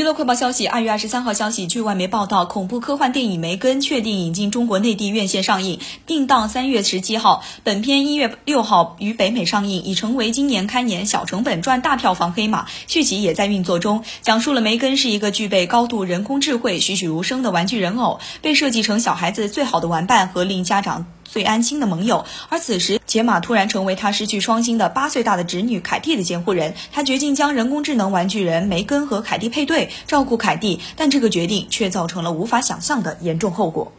娱乐快报消息：二月二十三号消息，据外媒报道，恐怖科幻电影《梅根》确定引进中国内地院线上映，定档三月十七号。本片一月六号于北美上映，已成为今年开年小成本赚大票房黑马。续集也在运作中，讲述了梅根是一个具备高度人工智慧、栩栩如生的玩具人偶，被设计成小孩子最好的玩伴和令家长。最安心的盟友，而此时杰玛突然成为他失去双亲的八岁大的侄女凯蒂的监护人。他决定将人工智能玩具人梅根和凯蒂配对，照顾凯蒂，但这个决定却造成了无法想象的严重后果。